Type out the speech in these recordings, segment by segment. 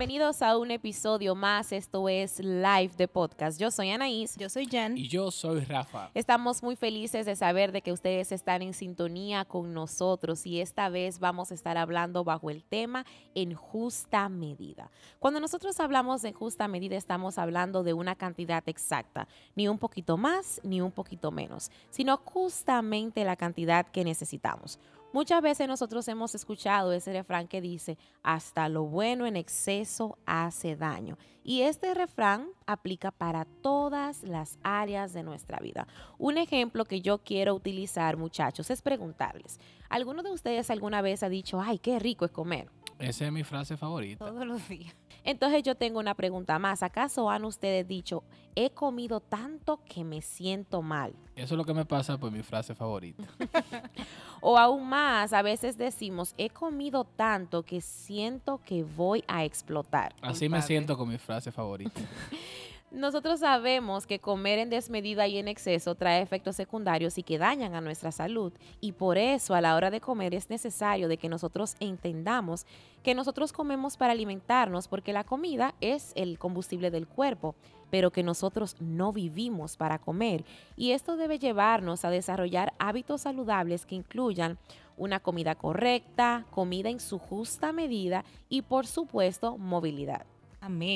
Bienvenidos a un episodio más. Esto es Live de Podcast. Yo soy Anaís. Yo soy Jan. Y yo soy Rafa. Estamos muy felices de saber de que ustedes están en sintonía con nosotros y esta vez vamos a estar hablando bajo el tema en justa medida. Cuando nosotros hablamos de justa medida estamos hablando de una cantidad exacta, ni un poquito más ni un poquito menos, sino justamente la cantidad que necesitamos. Muchas veces nosotros hemos escuchado ese refrán que dice, hasta lo bueno en exceso hace daño. Y este refrán aplica para todas las áreas de nuestra vida. Un ejemplo que yo quiero utilizar, muchachos, es preguntarles, ¿alguno de ustedes alguna vez ha dicho, ay, qué rico es comer? Esa es mi frase favorita. Todos los días. Entonces yo tengo una pregunta más. ¿Acaso han ustedes dicho, he comido tanto que me siento mal? Eso es lo que me pasa por mi frase favorita. o aún más, a veces decimos, he comido tanto que siento que voy a explotar. Así me siento con mi frase favorita. Nosotros sabemos que comer en desmedida y en exceso trae efectos secundarios y que dañan a nuestra salud y por eso a la hora de comer es necesario de que nosotros entendamos que nosotros comemos para alimentarnos porque la comida es el combustible del cuerpo, pero que nosotros no vivimos para comer y esto debe llevarnos a desarrollar hábitos saludables que incluyan una comida correcta, comida en su justa medida y por supuesto movilidad.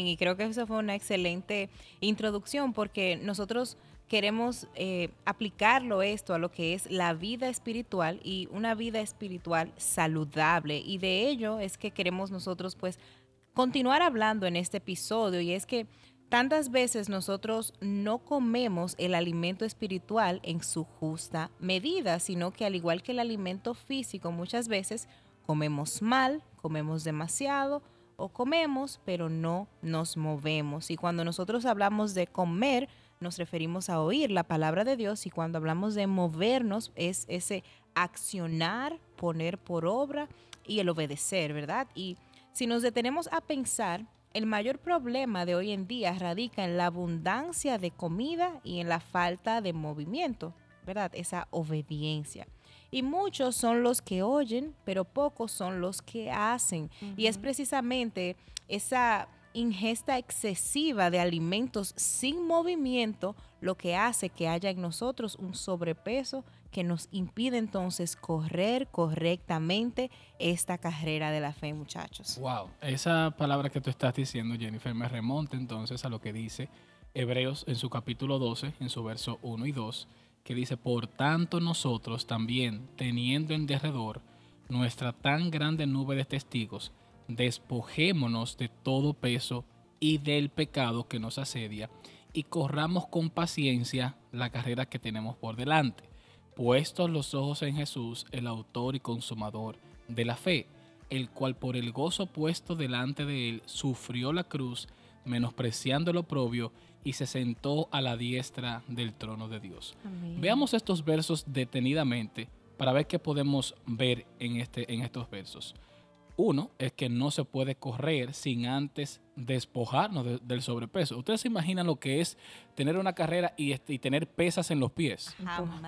Y creo que eso fue una excelente introducción porque nosotros queremos eh, aplicarlo esto a lo que es la vida espiritual y una vida espiritual saludable. Y de ello es que queremos nosotros pues continuar hablando en este episodio y es que tantas veces nosotros no comemos el alimento espiritual en su justa medida, sino que al igual que el alimento físico muchas veces comemos mal, comemos demasiado o comemos, pero no nos movemos. Y cuando nosotros hablamos de comer, nos referimos a oír la palabra de Dios y cuando hablamos de movernos es ese accionar, poner por obra y el obedecer, ¿verdad? Y si nos detenemos a pensar, el mayor problema de hoy en día radica en la abundancia de comida y en la falta de movimiento, ¿verdad? Esa obediencia. Y muchos son los que oyen, pero pocos son los que hacen. Y es precisamente esa ingesta excesiva de alimentos sin movimiento lo que hace que haya en nosotros un sobrepeso que nos impide entonces correr correctamente esta carrera de la fe, muchachos. Wow, esa palabra que tú estás diciendo, Jennifer, me remonta entonces a lo que dice Hebreos en su capítulo 12, en su verso 1 y 2 que dice, por tanto nosotros también, teniendo en derredor nuestra tan grande nube de testigos, despojémonos de todo peso y del pecado que nos asedia, y corramos con paciencia la carrera que tenemos por delante, puestos los ojos en Jesús, el autor y consumador de la fe, el cual por el gozo puesto delante de él sufrió la cruz, menospreciando el oprobio, y se sentó a la diestra del trono de Dios. Veamos estos versos detenidamente para ver qué podemos ver en, este, en estos versos. Uno es que no se puede correr sin antes despojarnos del sobrepeso. Ustedes se imaginan lo que es tener una carrera y, este, tener pesas en los pies.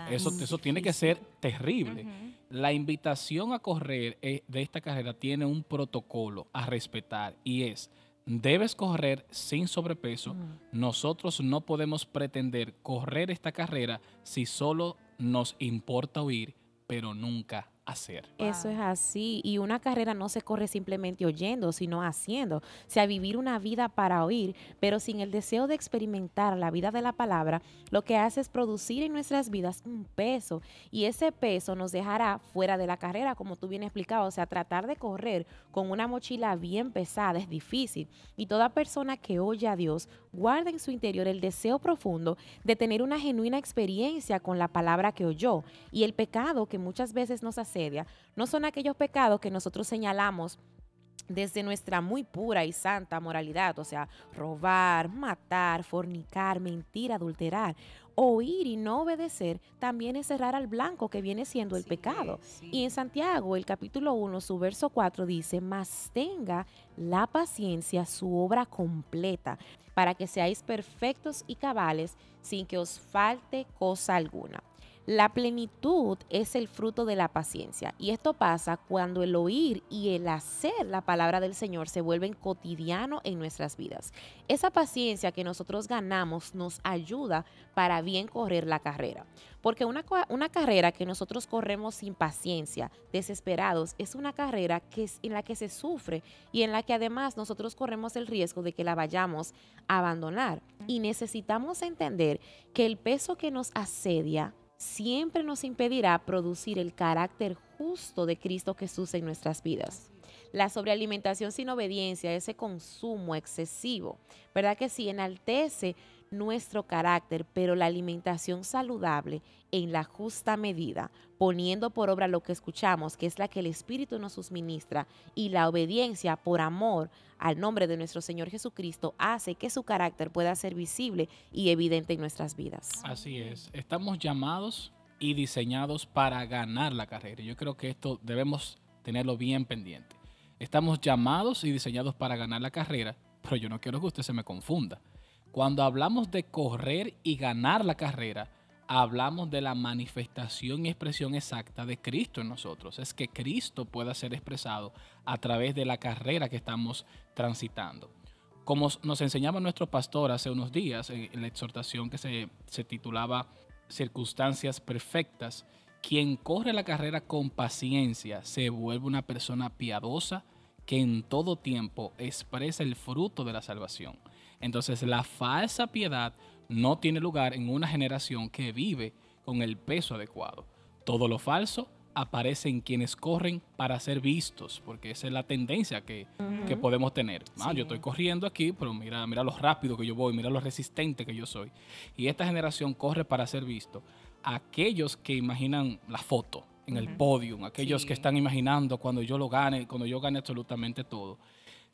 Eso, eso tiene que ser terrible. La invitación a correr eh, de esta carrera tiene un protocolo a respetar y es debes correr sin sobrepeso. Nosotros no podemos pretender correr esta carrera si solo nos importa huir, pero nunca hacer. Eso es así. Y una carrera no se corre simplemente oyendo, sino haciendo. O sea, vivir una vida para oír, pero sin el deseo de experimentar la vida de la palabra, lo que hace es producir en nuestras vidas un peso. Y ese peso nos dejará fuera de la carrera, como tú bien explicado. O sea, tratar de correr con una mochila bien pesada es difícil. Y toda persona que oye a Dios guarda en su interior el deseo profundo de tener una genuina experiencia con la palabra que oyó. Y el pecado que muchas veces nos hace no son aquellos pecados que nosotros señalamos desde nuestra muy pura y santa moralidad, o sea, robar, matar, fornicar, mentir, adulterar, oír y no obedecer, también es cerrar al blanco que viene siendo el pecado. Y en Santiago, el capítulo 1, su verso 4 dice, mas tenga la paciencia su obra completa, para que seáis perfectos y cabales sin que os falte cosa alguna. La plenitud es el fruto de la paciencia y esto pasa cuando el oír y el hacer la palabra del Señor se vuelven cotidiano en nuestras vidas. Esa paciencia que nosotros ganamos nos ayuda para bien correr la carrera. Porque una, una carrera que nosotros corremos sin paciencia, desesperados, es una carrera que es, en la que se sufre y en la que además nosotros corremos el riesgo de que la vayamos a abandonar. Y necesitamos entender que el peso que nos asedia siempre nos impedirá producir el carácter justo de Cristo Jesús en nuestras vidas. La sobrealimentación sin obediencia, ese consumo excesivo, ¿verdad que sí? Enaltece nuestro carácter, pero la alimentación saludable en la justa medida, poniendo por obra lo que escuchamos, que es la que el Espíritu nos suministra, y la obediencia por amor al nombre de nuestro Señor Jesucristo, hace que su carácter pueda ser visible y evidente en nuestras vidas. Así es, estamos llamados y diseñados para ganar la carrera. Yo creo que esto debemos tenerlo bien pendiente. Estamos llamados y diseñados para ganar la carrera, pero yo no quiero que usted se me confunda. Cuando hablamos de correr y ganar la carrera, hablamos de la manifestación y expresión exacta de Cristo en nosotros. Es que Cristo pueda ser expresado a través de la carrera que estamos transitando. Como nos enseñaba nuestro pastor hace unos días en la exhortación que se, se titulaba Circunstancias Perfectas, quien corre la carrera con paciencia se vuelve una persona piadosa que en todo tiempo expresa el fruto de la salvación. Entonces la falsa piedad no tiene lugar en una generación que vive con el peso adecuado. Todo lo falso aparece en quienes corren para ser vistos, porque esa es la tendencia que, podemos tener. Ah, yo estoy corriendo aquí, pero mira, mira lo rápido que yo voy, mira lo resistente que yo soy. Y esta generación corre para ser visto. Aquellos que imaginan la foto en el podio, aquellos que están imaginando cuando yo lo gane, cuando yo gane absolutamente todo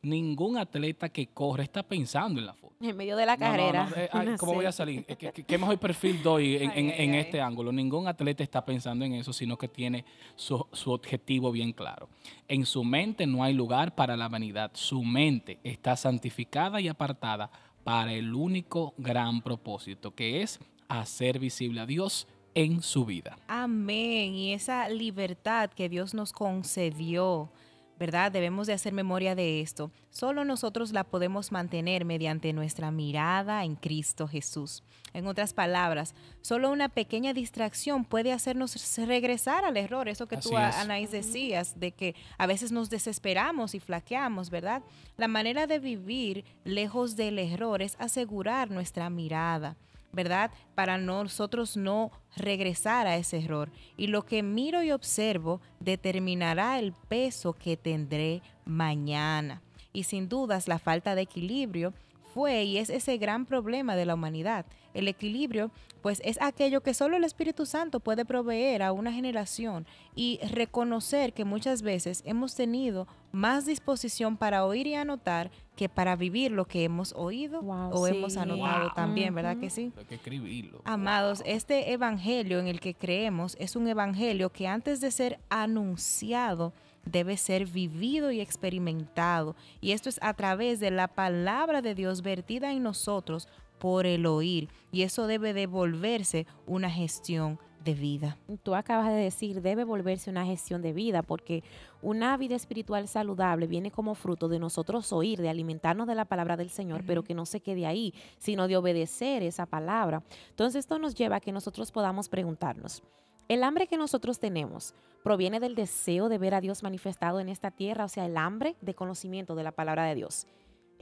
ningún atleta que corre está pensando en la foto. En medio de la carrera. Eh, ¿Cómo voy a salir? ¿Qué, mejor perfil doy en, este ángulo? Ningún atleta está pensando en eso, sino que tiene su, su, objetivo bien claro. En su mente no hay lugar para la vanidad. Su mente está santificada y apartada para el único gran propósito, que es hacer visible a Dios en su vida. Amén. Y esa libertad que Dios nos concedió ¿verdad? Debemos de hacer memoria de esto. Solo nosotros la podemos mantener mediante nuestra mirada en Cristo Jesús. En otras palabras, solo una pequeña distracción puede hacernos regresar al error. Eso que tú, Anaís, decías, de que a veces nos desesperamos y flaqueamos, ¿verdad? La manera de vivir lejos del error es asegurar nuestra mirada. ¿Verdad? Para nosotros no regresar a ese error. Y lo que miro y observo determinará el peso que tendré mañana. Y sin dudas la falta de equilibrio fue y es ese gran problema de la humanidad. El equilibrio, pues es aquello que solo el Espíritu Santo puede proveer a una generación y reconocer que muchas veces hemos tenido más disposición para oír y anotar que para vivir lo que hemos oído o hemos anotado también, ¿verdad que sí? Hay que escribirlo. Amados, este evangelio en el que creemos es un evangelio que antes de ser anunciado, debe ser vivido y experimentado. Y esto es a través de la palabra de Dios vertida en nosotros por el oír. Y eso debe devolverse una gestión de vida. Tú acabas de decir, debe volverse una gestión de vida, porque una vida espiritual saludable viene como fruto de nosotros oír, de alimentarnos de la palabra del Señor, pero que no se quede ahí, sino de obedecer esa palabra. Entonces esto nos lleva a que nosotros podamos preguntarnos, el hambre que nosotros tenemos proviene del deseo de ver a Dios manifestado en esta tierra, o sea, el hambre de conocimiento de la palabra de Dios.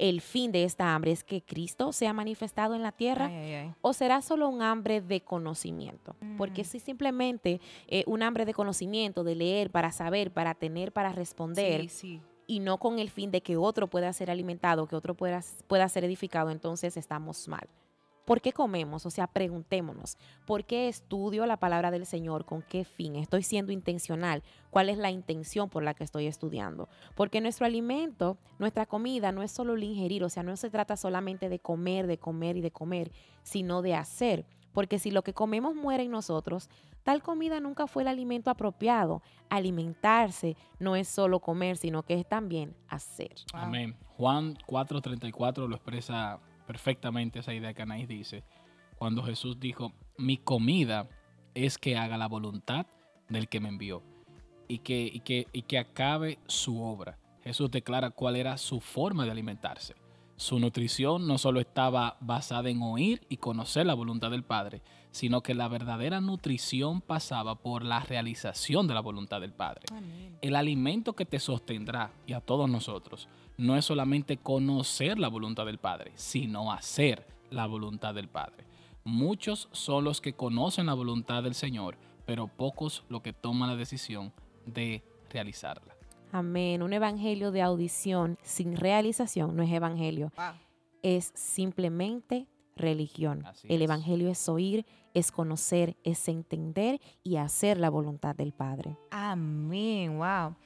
El fin de esta hambre es que Cristo sea manifestado en la tierra o será solo un hambre de conocimiento. Porque mm. si simplemente eh, un hambre de conocimiento, de leer, para saber, para tener, para responder, y no con el fin de que otro pueda ser alimentado, que otro pueda, pueda ser edificado, entonces estamos mal. ¿Por qué comemos? O sea, preguntémonos, ¿por qué estudio la palabra del Señor? ¿Con qué fin? ¿Estoy siendo intencional? ¿Cuál es la intención por la que estoy estudiando? Porque nuestro alimento, nuestra comida, no es solo el ingerir, o sea, no se trata solamente de comer, de comer y de comer, sino de hacer. Porque si lo que comemos muere en nosotros, tal comida nunca fue el alimento apropiado. Alimentarse no es solo comer, sino que es también hacer. Amén. Juan 4:34 lo expresa perfectamente esa idea que Anaís dice, cuando Jesús dijo, mi comida es que haga la voluntad del que me envió y que, y que, y que acabe su obra. Jesús declara cuál era su forma de alimentarse. Su nutrición no solo estaba basada en oír y conocer la voluntad del Padre, sino que la verdadera nutrición pasaba por la realización de la voluntad del Padre. El alimento que te sostendrá, y a todos nosotros, no es solamente conocer la voluntad del Padre, sino hacer la voluntad del Padre. Muchos son los que conocen la voluntad del Señor, pero pocos los que toman la decisión de realizarla. Amén. Un evangelio de audición sin realización no es evangelio. Es simplemente religión. El evangelio es oír, es conocer, es entender y hacer la voluntad del Padre. Amén. Wow.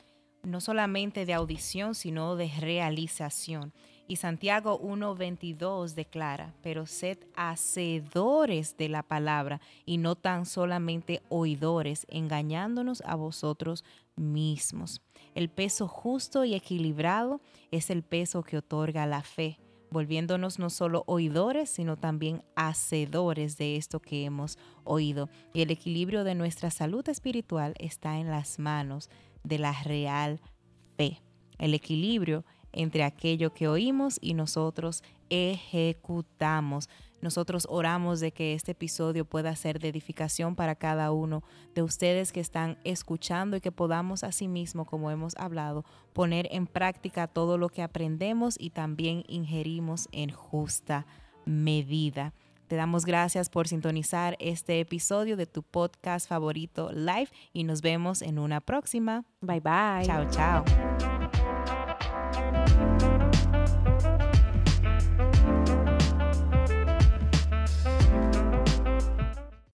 No solamente de audición, sino de realización. Y Santiago 1.22 declara, pero sed hacedores de la palabra y no tan solamente oidores, engañándonos a vosotros mismos. El peso justo y equilibrado es el peso que otorga la fe, volviéndonos no solo oidores, sino también hacedores de esto que hemos oído. Y el equilibrio de nuestra salud espiritual está en las manos de la real fe. El equilibrio entre aquello que oímos y nosotros ejecutamos. Nosotros oramos de que este episodio pueda ser de edificación para cada uno de ustedes que están escuchando y que podamos asimismo, como hemos hablado, poner en práctica todo lo que aprendemos y también ingerimos en justa medida. Te damos gracias por sintonizar este episodio de tu podcast favorito live y nos vemos en una próxima. Bye bye. Chao, chao.